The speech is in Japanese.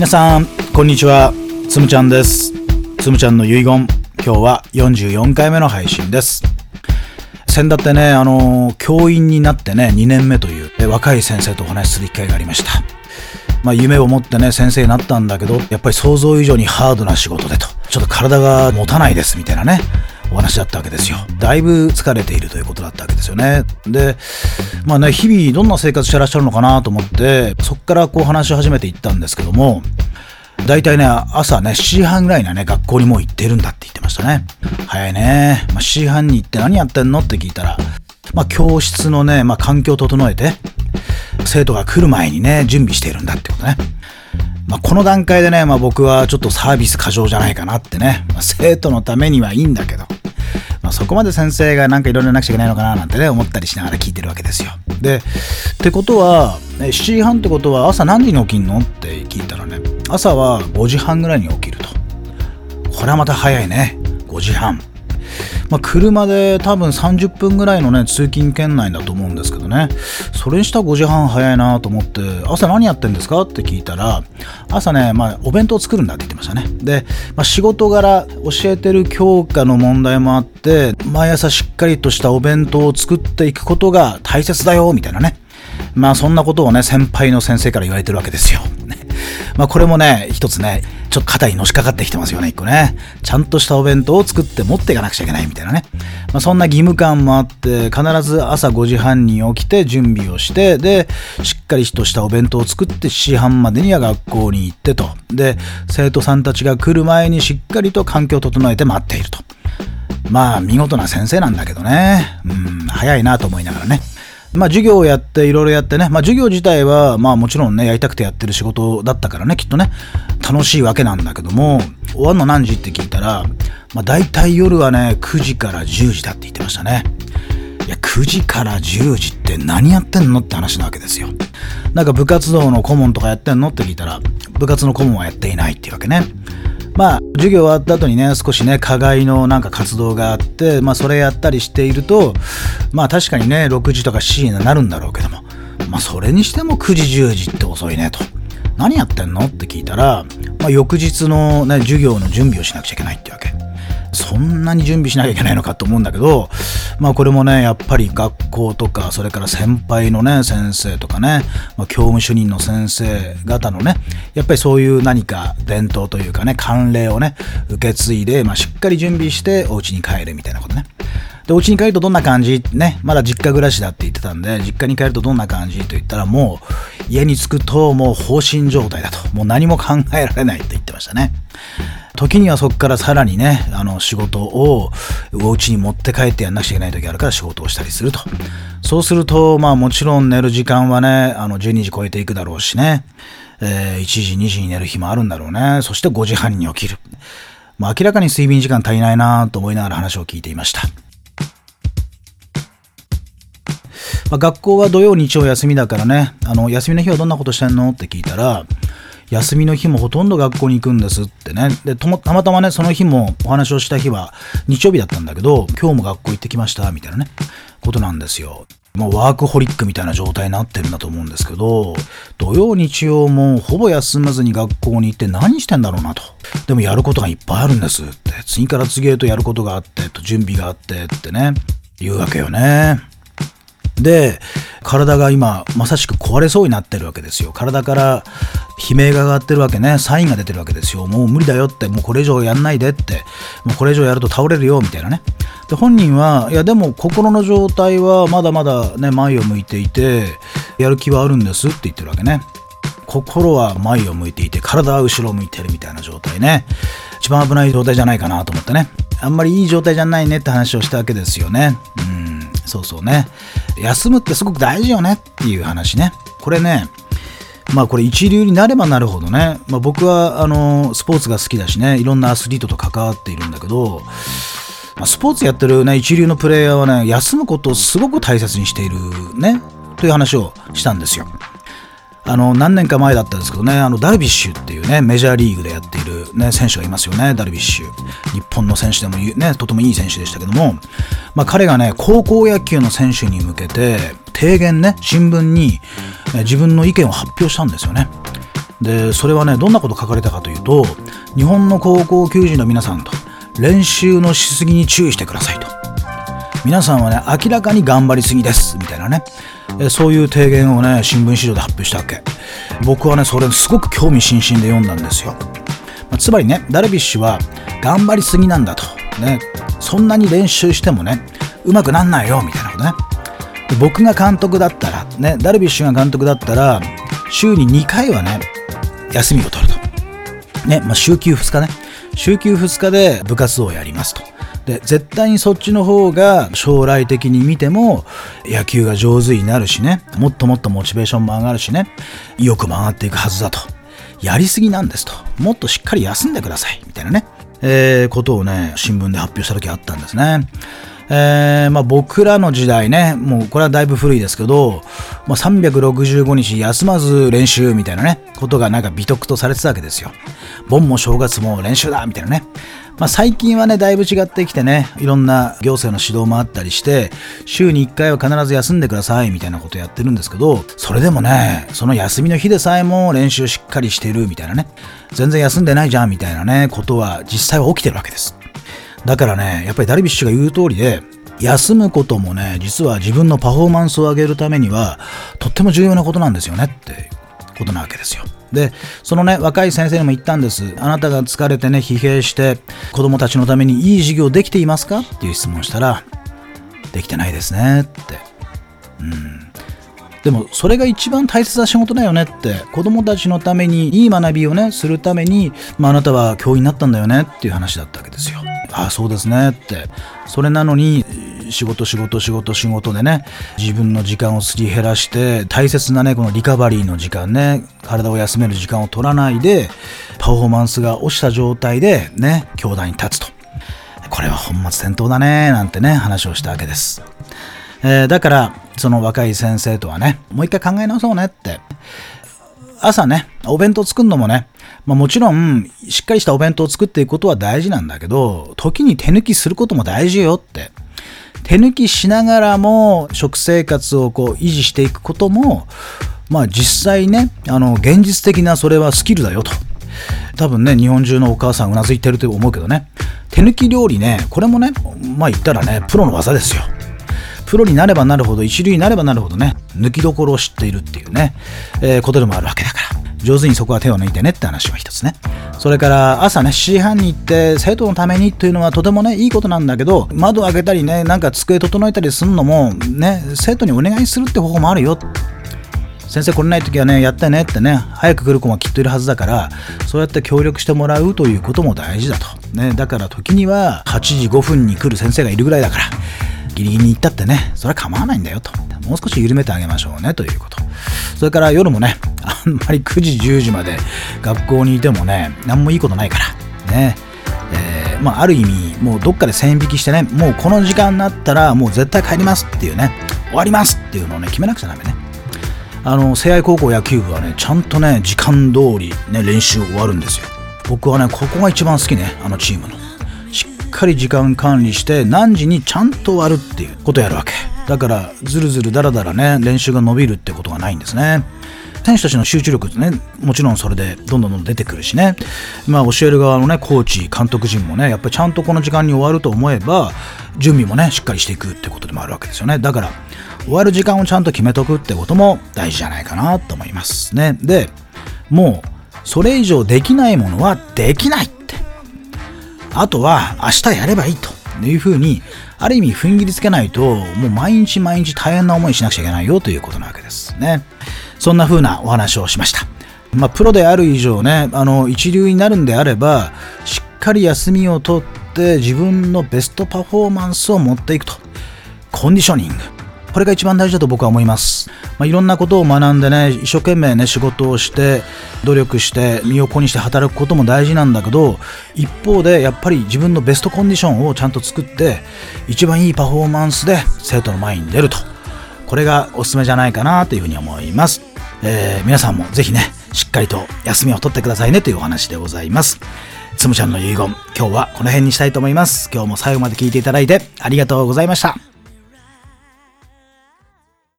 皆さんこんにちは。つむちゃんです。つむちゃんの遺言。今日は44回目の配信です。先だってねあの教員になってね2年目という若い先生とお話しする機会がありました。まあ、夢を持ってね先生になったんだけどやっぱり想像以上にハードな仕事でと。ちょっと体が持たないですみたいなね。お話だったわけですよ。だいぶ疲れているということだったわけですよね。で、まあね、日々どんな生活してらっしゃるのかなと思って、そこからこう話し始めていったんですけども、大体ね、朝ね、7時半ぐらいにはね、学校にもう行ってるんだって言ってましたね。早いね。まあ、7時半に行って何やってんのって聞いたら、まあ、教室のね、まあ、環境を整えて、生徒が来る前にね、準備しているんだってことね。まあ、この段階でね、まあ、僕はちょっとサービス過剰じゃないかなってね、まあ、生徒のためにはいいんだけど、まあ、そこまで先生がなんかいろいろなくちゃいけないのかななんてね、思ったりしながら聞いてるわけですよ。で、ってことは、7時半ってことは朝何時に起きんのって聞いたらね、朝は5時半ぐらいに起きると。これはまた早いね。5時半。まあ、車で多分30分ぐらいのね、通勤圏内だと思うんですけどね、それにしたら5時半早いなと思って、朝何やってんですか？って聞いたら、朝ね、まあ、お弁当作るんだって言ってましたね。で、まあ、仕事柄、教えてる教科の問題もあって、毎朝しっかりとしたお弁当を作っていくことが大切だよ、みたいなね。まあそんなことをね、先輩の先生から言われてるわけですよ。まあこれもね、一つね、ちょっと肩にのしかかってきてますよね、一個ね。ちゃんとしたお弁当を作って持っていかなくちゃいけないみたいなね。まあそんな義務感もあって、必ず朝5時半に起きて準備をして、で、しっかりとしたお弁当を作って7時半までには学校に行ってと。で、生徒さんたちが来る前にしっかりと環境を整えて待っていると。まあ見事な先生なんだけどね。うん、早いなと思いながらね。まあ授業をやっていろいろやってね、まあ授業自体はまあもちろんね、やりたくてやってる仕事だったからね、きっとね、楽しいわけなんだけども、終わるの何時って聞いたら、まあ大体夜はね、9時から10時だって言ってましたね。いや、9時から10時って何やってんのって話なわけですよ。なんか部活動の顧問とかやってんのって聞いたら、部活の顧問はやっていないっていうわけね。まあ、授業終わった後にね、少しね、課外のなんか活動があって、まあ、それやったりしていると、まあ、確かにね、6時とか7時になるんだろうけども、まあ、それにしても9時、10時って遅いねと。何やってんの？って聞いたら、まあ、翌日のね、授業の準備をしなくちゃいけないってわけ。そんなに準備しなきゃいけないのかと思うんだけど、まあこれもね、やっぱり学校とか、それから先輩のね、先生とかね、まあ、教務主任の先生方のね、やっぱりそういう何か伝統というかね、慣例をね、受け継いで、まあしっかり準備してお家に帰るみたいなことね。で、お家に帰るとどんな感じ？ね、まだ実家暮らしだって言ってたんで、実家に帰るとどんな感じと言ったら、もう家に着くともう放心状態だと。もう何も考えられないって言ってましたね。時にはそこからさらにね、あの仕事をお家に持って帰ってやんなくちゃいけない時あるから仕事をしたりすると。そうすると、まあもちろん寝る時間はね、あの12時超えていくだろうしね、えー、1時、2時に寝る日もあるんだろうね。そして5時半に起きる。まあ明らかに睡眠時間足りないなと思いながら話を聞いていました。まあ、学校は土曜日曜休みだからね、あの、休みの日はどんなことしてんのって聞いたら、休みの日もほとんど学校に行くんですってね。で、たまたまね、その日もお話をした日は日曜日だったんだけど、今日も学校行ってきました、みたいなね、ことなんですよ。もうワークホリックみたいな状態になってるんだと思うんですけど、土曜日曜もほぼ休まずに学校に行って何してんだろうなと。でもやることがいっぱいあるんですって。次から次へとやることがあって、と準備があってってね、言うわけよね。で、体が今、まさしく壊れそうになってるわけですよ。体から悲鳴が上がってるわけね。サインが出てるわけですよ。もう無理だよって、もうこれ以上やんないでって、もうこれ以上やると倒れるよ、みたいなね。で、本人は、いやでも心の状態はまだまだね、前を向いていて、やる気はあるんですって言ってるわけね。心は前を向いていて、体は後ろを向いてるみたいな状態ね。一番危ない状態じゃないかなと思ってね。あんまりいい状態じゃないねって話をしたわけですよね。うん、そうそうね。休むってすごく大事よねっていう話ね。これね、まあこれ一流になればなるほどね、まあ、僕はあのスポーツが好きだしね、いろんなアスリートと関わっているんだけど、まあ、スポーツやってるね、一流のプレイヤーはね、休むことをすごく大切にしているね、という話をしたんですよ。あの何年か前だったんですけどね、あのダルビッシュっていうね、メジャーリーグでやっている、ね、選手がいますよね、ダルビッシュ。日本の選手でもね、とてもいい選手でしたけども、まあ、彼がね、高校野球の選手に向けて、提言ね、新聞に自分の意見を発表したんですよね。でそれはねどんなこと書かれたかというと日本の高校球児の皆さんと練習のしすぎに注意してくださいと皆さんはね明らかに頑張りすぎですみたいなねそういう提言をね新聞資料で発表したわけ。僕はねそれすごく興味津々で読んだんですよ、まあ、つまりねダルビッシュは頑張りすぎなんだと。ね。そんなに練習してもねうまくなんないよみたいなことね。僕が監督だったらねダルビッシュが監督だったら週に2回はね休みを取ると。ね。まあ週休2日ね。週休2日で部活動をやりますと。で絶対にそっちの方が将来的に見ても野球が上手になるしね。もっともっとモチベーションも上がるしね。意欲も上がっていくはずだと。やりすぎなんですと。もっとしっかり休んでください。みたいなね、えー、ことをね新聞で発表した時あったんですね。えー、まあ、僕らの時代ね、もうこれはだいぶ古いですけど、まあ、365日休まず練習みたいなね、ことがなんか美徳とされてたわけですよ。盆も正月も練習だみたいなね。まあ、最近はね、だいぶ違ってきてね、いろんな行政の指導もあったりして、週に1回は必ず休んでくださいみたいなことやってるんですけど、それでもね、その休みの日でさえも練習しっかりしてるみたいなね、全然休んでないじゃんみたいなね、ことは実際は起きてるわけです。だからね、やっぱりダルビッシュが言う通りで、休むこともね、実は自分のパフォーマンスを上げるためには、とっても重要なことなんですよねってことなわけですよ。で、そのね、若い先生にも言ったんです。あなたが疲れてね、疲弊して、子供たちのためにいい授業できていますか？っていう質問をしたら、できてないですねって。うん。でもそれが一番大切な仕事だよねって子供たちのためにいい学びをねするために、ま、あなたは教員になったんだよねっていう話だったわけですよ。ああそうですねってそれなのに仕事仕事仕事仕事でね自分の時間をすり減らして大切なねこのリカバリーの時間ね体を休める時間を取らないでパフォーマンスが落ちた状態でね教壇に立つと。これは本末転倒だねなんてね話をしたわけです、えー、だからその若い先生とはねもう一回考え直そうねって。朝ねお弁当作るのもねまあ、もちろん、しっかりしたお弁当を作っていくことは大事なんだけど、時に手抜きすることも大事よって。手抜きしながらも食生活をこう維持していくことも、まあ実際ね、あの、現実的なそれはスキルだよと。多分ね、日本中のお母さんうなずいてると思うけどね、手抜き料理ね、これもね、まあ言ったらね、プロの技ですよ。プロになればなるほど、一流になればなるほどね、抜きどころを知っているっていうね、えー、ことでもあるわけだから。上手にそこは手を抜いてねって話は一つね。それから朝ね、7時半に行って生徒のためにというのはとてもね、いいことなんだけど、窓開けたりね、なんか机整えたりするのもね、生徒にお願いするって方法もあるよ。先生来れない時はね、やってねってね、早く来る子もきっといるはずだから、そうやって協力してもらうということも大事だと。ね、だから時には8時5分に来る先生がいるぐらいだから、ギリギリに行ったってね、それは構わないんだよと。もう少し緩めてあげましょうねということ。それから夜もね、あんまり9時、10時まで学校にいてもね、何もいいことないから。ね。えー、まあ、ある意味、もうどっかで線引きしてね、もうこの時間になったら、もう絶対帰りますっていうね、終わりますっていうのをね、決めなくちゃダメね。あの、聖愛高校野球部はね、ちゃんとね、時間通りね、練習終わるんですよ。僕はね、ここが一番好きね、あのチームの。しっかり時間管理して、何時にちゃんと終わるっていうことやるわけ。だから、ずるずるだらだらね、練習が伸びるってことがないんですね。選手たちの集中力ね、もちろんそれでどんどんどん出てくるしね、まあ、教える側のね、コーチ、監督陣もね、やっぱりちゃんとこの時間に終わると思えば、準備もね、しっかりしていくってことでもあるわけですよね。だから、終わる時間をちゃんと決めとくってことも大事じゃないかなと思いますね。で、もう、それ以上できないものはできないって。あとは、明日やればいいというふうに、ある意味踏ん切りつけないと、もう毎日毎日大変な思いしなくちゃいけないよということなわけですね。そんな風なお話をしました。まあ、プロである以上ね、あの、一流になるんであれば、しっかり休みをとって自分のベストパフォーマンスを持っていくと。コンディショニング。これが一番大事だと僕は思います。まあ、いろんなことを学んでね、一生懸命ね、仕事をして、努力して、身を粉にして働くことも大事なんだけど、一方でやっぱり自分のベストコンディションをちゃんと作って、一番いいパフォーマンスで生徒の前に出ると。これがおすすめじゃないかなというふうに思います。えー、皆さんもぜひね、しっかりと休みを取ってくださいねというお話でございます。つむちゃんの遺言、今日はこの辺にしたいと思います。今日も最後まで聞いていただいてありがとうございました。